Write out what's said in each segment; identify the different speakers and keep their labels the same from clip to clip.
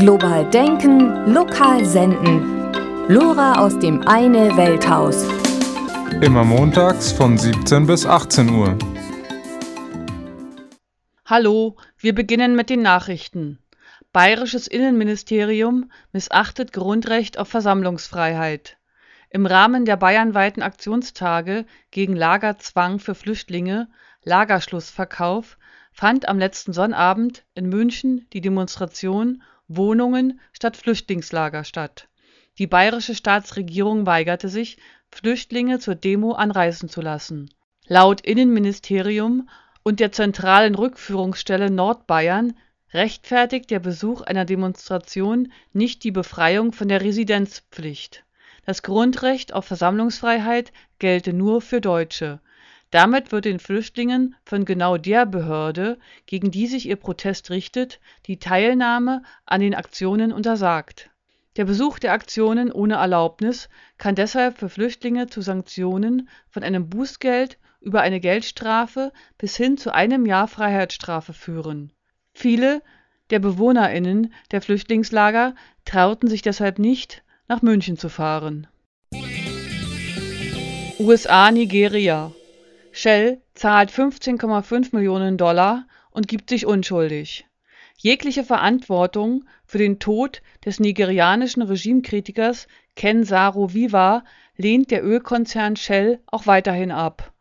Speaker 1: Global denken, lokal senden. Lora aus dem Eine Welthaus.
Speaker 2: Immer montags von 17 bis 18 Uhr.
Speaker 3: Hallo, wir beginnen mit den Nachrichten. Bayerisches Innenministerium missachtet Grundrecht auf Versammlungsfreiheit. Im Rahmen der bayernweiten Aktionstage gegen Lagerzwang für Flüchtlinge Lagerschlussverkauf fand am letzten Sonnabend in München die Demonstration Wohnungen statt Flüchtlingslager statt. Die bayerische Staatsregierung weigerte sich, Flüchtlinge zur Demo anreisen zu lassen. Laut Innenministerium und der zentralen Rückführungsstelle Nordbayern rechtfertigt der Besuch einer Demonstration nicht die Befreiung von der Residenzpflicht. Das Grundrecht auf Versammlungsfreiheit gelte nur für Deutsche. Damit wird den Flüchtlingen von genau der Behörde, gegen die sich ihr Protest richtet, die Teilnahme an den Aktionen untersagt. Der Besuch der Aktionen ohne Erlaubnis kann deshalb für Flüchtlinge zu Sanktionen von einem Bußgeld über eine Geldstrafe bis hin zu einem Jahr Freiheitsstrafe führen. Viele der BewohnerInnen der Flüchtlingslager trauten sich deshalb nicht, nach München zu fahren. USA-Nigeria Shell zahlt 15,5 Millionen Dollar und gibt sich unschuldig. Jegliche Verantwortung für den Tod des nigerianischen Regimekritikers Ken Saro-Wiwa lehnt der Ölkonzern Shell auch weiterhin ab.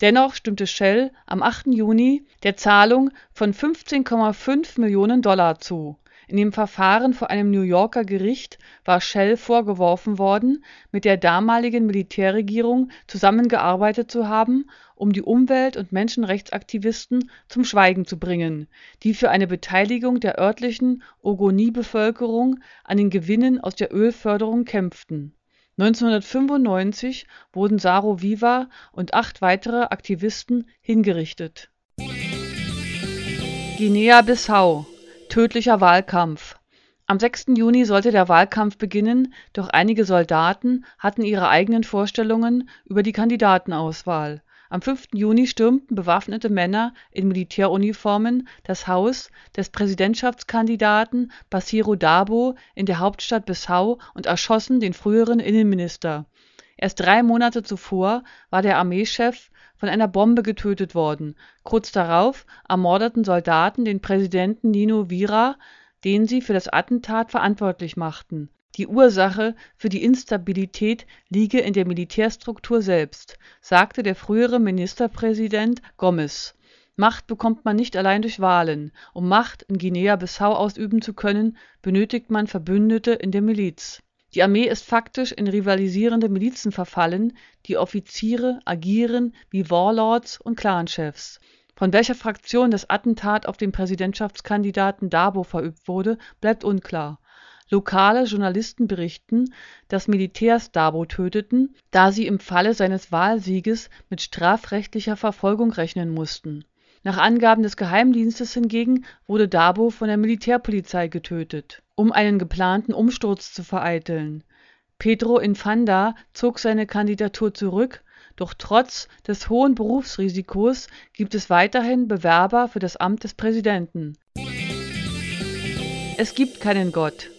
Speaker 3: Dennoch stimmte Shell am 8. Juni der Zahlung von 15,5 Millionen Dollar zu in dem Verfahren vor einem New Yorker Gericht war Shell vorgeworfen worden, mit der damaligen Militärregierung zusammengearbeitet zu haben, um die Umwelt und Menschenrechtsaktivisten zum Schweigen zu bringen, die für eine Beteiligung der örtlichen Ogoni-Bevölkerung an den Gewinnen aus der Ölförderung kämpften. 1995 wurden Saro Wiwa und acht weitere Aktivisten hingerichtet. Guinea-Bissau Tödlicher Wahlkampf. Am 6. Juni sollte der Wahlkampf beginnen, doch einige Soldaten hatten ihre eigenen Vorstellungen über die Kandidatenauswahl. Am 5. Juni stürmten bewaffnete Männer in Militäruniformen das Haus des Präsidentschaftskandidaten Bassirou Dabo in der Hauptstadt Bissau und erschossen den früheren Innenminister. Erst drei Monate zuvor war der Armeechef von einer Bombe getötet worden. Kurz darauf ermordeten Soldaten den Präsidenten Nino Vira, den sie für das Attentat verantwortlich machten. Die Ursache für die Instabilität liege in der Militärstruktur selbst, sagte der frühere Ministerpräsident Gomes. Macht bekommt man nicht allein durch Wahlen. Um Macht in Guinea-Bissau ausüben zu können, benötigt man Verbündete in der Miliz die Armee ist faktisch in rivalisierende Milizen verfallen, die Offiziere agieren wie Warlords und Clanchefs. Von welcher Fraktion das Attentat auf den Präsidentschaftskandidaten Dabo verübt wurde, bleibt unklar. Lokale Journalisten berichten, dass Militärs Dabo töteten, da sie im Falle seines Wahlsieges mit strafrechtlicher Verfolgung rechnen mussten. Nach Angaben des Geheimdienstes hingegen wurde Dabo von der Militärpolizei getötet um einen geplanten Umsturz zu vereiteln. Pedro Infanda zog seine Kandidatur zurück, doch trotz des hohen Berufsrisikos gibt es weiterhin Bewerber für das Amt des Präsidenten. Es gibt keinen Gott.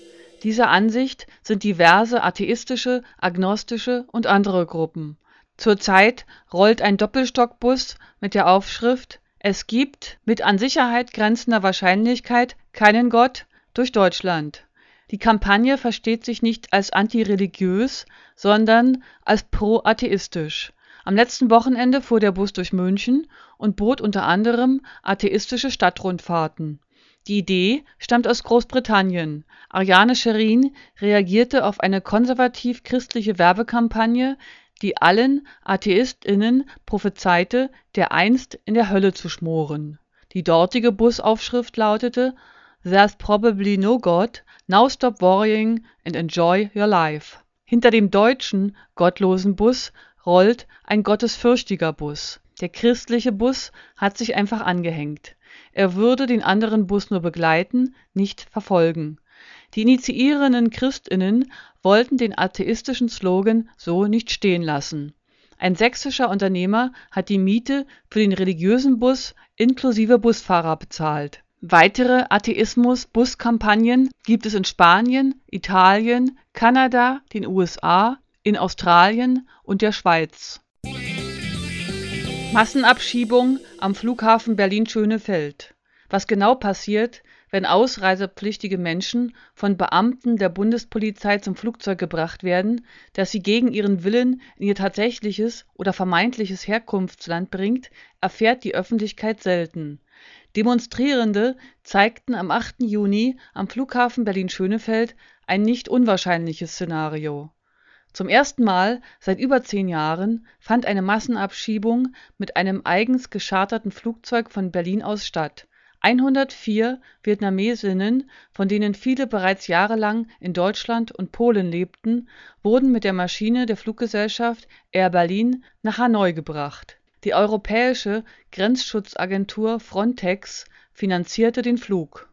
Speaker 3: Dieser Ansicht sind diverse atheistische, agnostische und andere Gruppen. Zurzeit rollt ein Doppelstockbus mit der Aufschrift Es gibt mit an Sicherheit grenzender Wahrscheinlichkeit keinen Gott durch Deutschland. Die Kampagne versteht sich nicht als antireligiös, sondern als pro-atheistisch. Am letzten Wochenende fuhr der Bus durch München und bot unter anderem atheistische Stadtrundfahrten. Die Idee stammt aus Großbritannien. Ariane Scherin reagierte auf eine konservativ-christliche Werbekampagne, die allen AtheistInnen prophezeite, dereinst in der Hölle zu schmoren. Die dortige Busaufschrift lautete There's probably no God, now stop worrying and enjoy your life. Hinter dem deutschen gottlosen Bus rollt ein gottesfürchtiger Bus. Der christliche Bus hat sich einfach angehängt. Er würde den anderen Bus nur begleiten, nicht verfolgen. Die initiierenden Christinnen wollten den atheistischen Slogan so nicht stehen lassen. Ein sächsischer Unternehmer hat die Miete für den religiösen Bus inklusive Busfahrer bezahlt Weitere Atheismus-Buskampagnen gibt es in Spanien, Italien, Kanada, den USA, in Australien und der Schweiz. Massenabschiebung am Flughafen Berlin-Schönefeld. Was genau passiert, wenn ausreisepflichtige Menschen von Beamten der Bundespolizei zum Flugzeug gebracht werden, das sie gegen ihren Willen in ihr tatsächliches oder vermeintliches Herkunftsland bringt, erfährt die Öffentlichkeit selten. Demonstrierende zeigten am 8. Juni am Flughafen Berlin-Schönefeld ein nicht unwahrscheinliches Szenario. Zum ersten Mal seit über zehn Jahren fand eine Massenabschiebung mit einem eigens gescharterten Flugzeug von Berlin aus statt 104 Vietnamesinnen, von denen viele bereits jahrelang in Deutschland und Polen lebten, wurden mit der Maschine der Fluggesellschaft Air Berlin nach Hanoi gebracht. Die europäische Grenzschutzagentur Frontex finanzierte den Flug.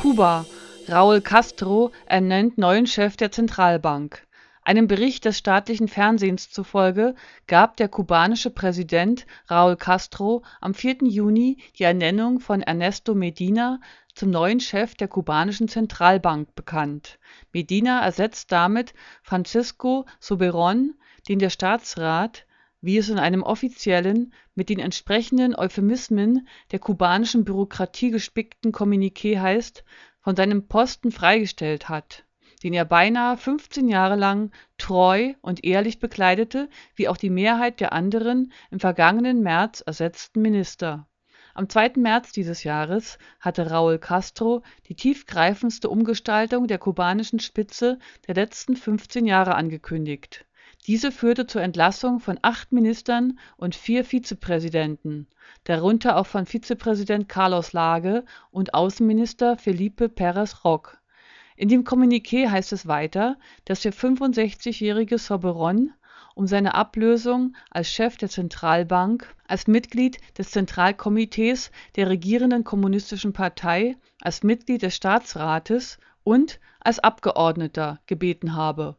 Speaker 3: Kuba: Raúl Castro ernennt neuen Chef der Zentralbank einem Bericht des staatlichen Fernsehens zufolge gab der kubanische Präsident Raúl Castro am 4. Juni die Ernennung von Ernesto Medina zum neuen Chef der kubanischen Zentralbank bekannt. Medina ersetzt damit Francisco Soberón, den der Staatsrat, wie es in einem offiziellen, mit den entsprechenden Euphemismen der kubanischen Bürokratie gespickten Kommuniqué heißt, von seinem Posten freigestellt hat den er beinahe 15 Jahre lang treu und ehrlich bekleidete, wie auch die Mehrheit der anderen im vergangenen März ersetzten Minister. Am 2. März dieses Jahres hatte Raúl Castro die tiefgreifendste Umgestaltung der kubanischen Spitze der letzten 15 Jahre angekündigt. Diese führte zur Entlassung von acht Ministern und vier Vizepräsidenten, darunter auch von Vizepräsident Carlos Lage und Außenminister Felipe Pérez Roque in dem Kommuniqué heißt es weiter, dass der 65-jährige Soberon um seine Ablösung als Chef der Zentralbank, als Mitglied des Zentralkomitees der regierenden Kommunistischen Partei, als Mitglied des Staatsrates und als Abgeordneter gebeten habe.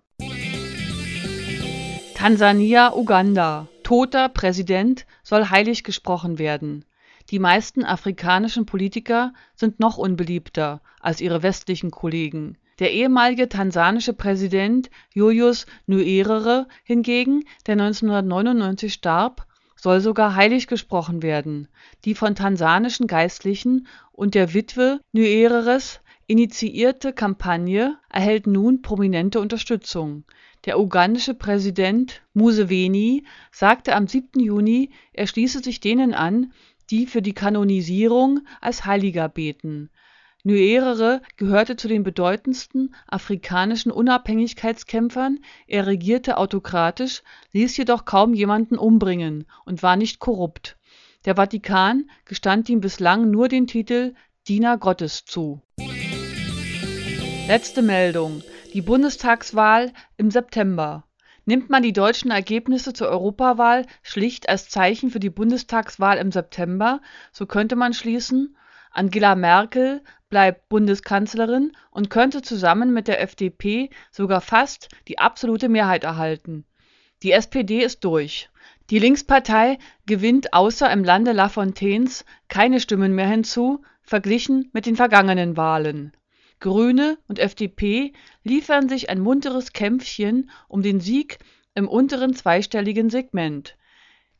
Speaker 3: Tansania/Uganda: Toter Präsident soll heilig gesprochen werden die meisten afrikanischen Politiker sind noch unbeliebter als ihre westlichen Kollegen. Der ehemalige tansanische Präsident Julius Nyerere hingegen, der 1999 starb, soll sogar heilig gesprochen werden. Die von tansanischen Geistlichen und der Witwe Nyereres initiierte Kampagne erhält nun prominente Unterstützung. Der ugandische Präsident Museveni sagte am 7. Juni, er schließe sich denen an, die für die Kanonisierung als Heiliger beten. Nyerere gehörte zu den bedeutendsten afrikanischen Unabhängigkeitskämpfern, er regierte autokratisch, ließ jedoch kaum jemanden umbringen und war nicht korrupt. Der Vatikan gestand ihm bislang nur den Titel Diener Gottes zu. Letzte Meldung: Die Bundestagswahl im September Nimmt man die deutschen Ergebnisse zur Europawahl schlicht als Zeichen für die Bundestagswahl im September, so könnte man schließen, Angela Merkel bleibt Bundeskanzlerin und könnte zusammen mit der FDP sogar fast die absolute Mehrheit erhalten. Die SPD ist durch. Die Linkspartei gewinnt außer im Lande Lafontaines keine Stimmen mehr hinzu, verglichen mit den vergangenen Wahlen Grüne und FDP liefern sich ein munteres Kämpfchen um den Sieg im unteren zweistelligen Segment.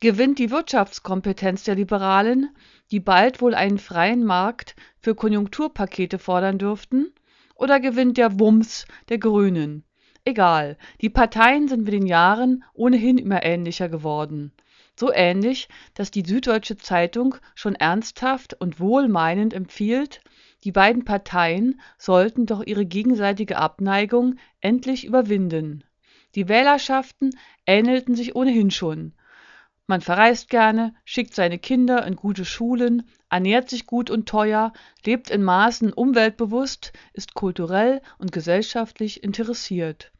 Speaker 3: Gewinnt die Wirtschaftskompetenz der Liberalen, die bald wohl einen freien Markt für Konjunkturpakete fordern dürften, oder gewinnt der Wumms der Grünen? Egal, die Parteien sind mit den Jahren ohnehin immer ähnlicher geworden. So ähnlich, dass die Süddeutsche Zeitung schon ernsthaft und wohlmeinend empfiehlt die beiden Parteien sollten doch ihre gegenseitige Abneigung endlich überwinden. Die Wählerschaften ähnelten sich ohnehin schon. Man verreist gerne, schickt seine Kinder in gute Schulen, ernährt sich gut und teuer, lebt in Maßen umweltbewusst, ist kulturell und gesellschaftlich interessiert.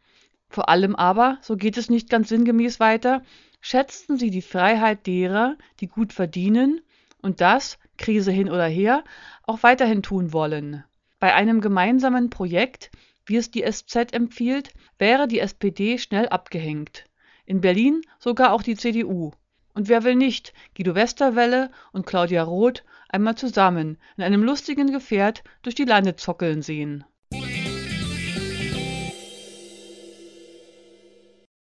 Speaker 3: Vor allem aber, so geht es nicht ganz sinngemäß weiter, schätzten sie die Freiheit derer, die gut verdienen und das, Krise hin oder her, auch weiterhin tun wollen. Bei einem gemeinsamen Projekt, wie es die SZ empfiehlt, wäre die SPD schnell abgehängt. In Berlin sogar auch die CDU. Und wer will nicht Guido Westerwelle und Claudia Roth einmal zusammen in einem lustigen Gefährt durch die Lande zockeln sehen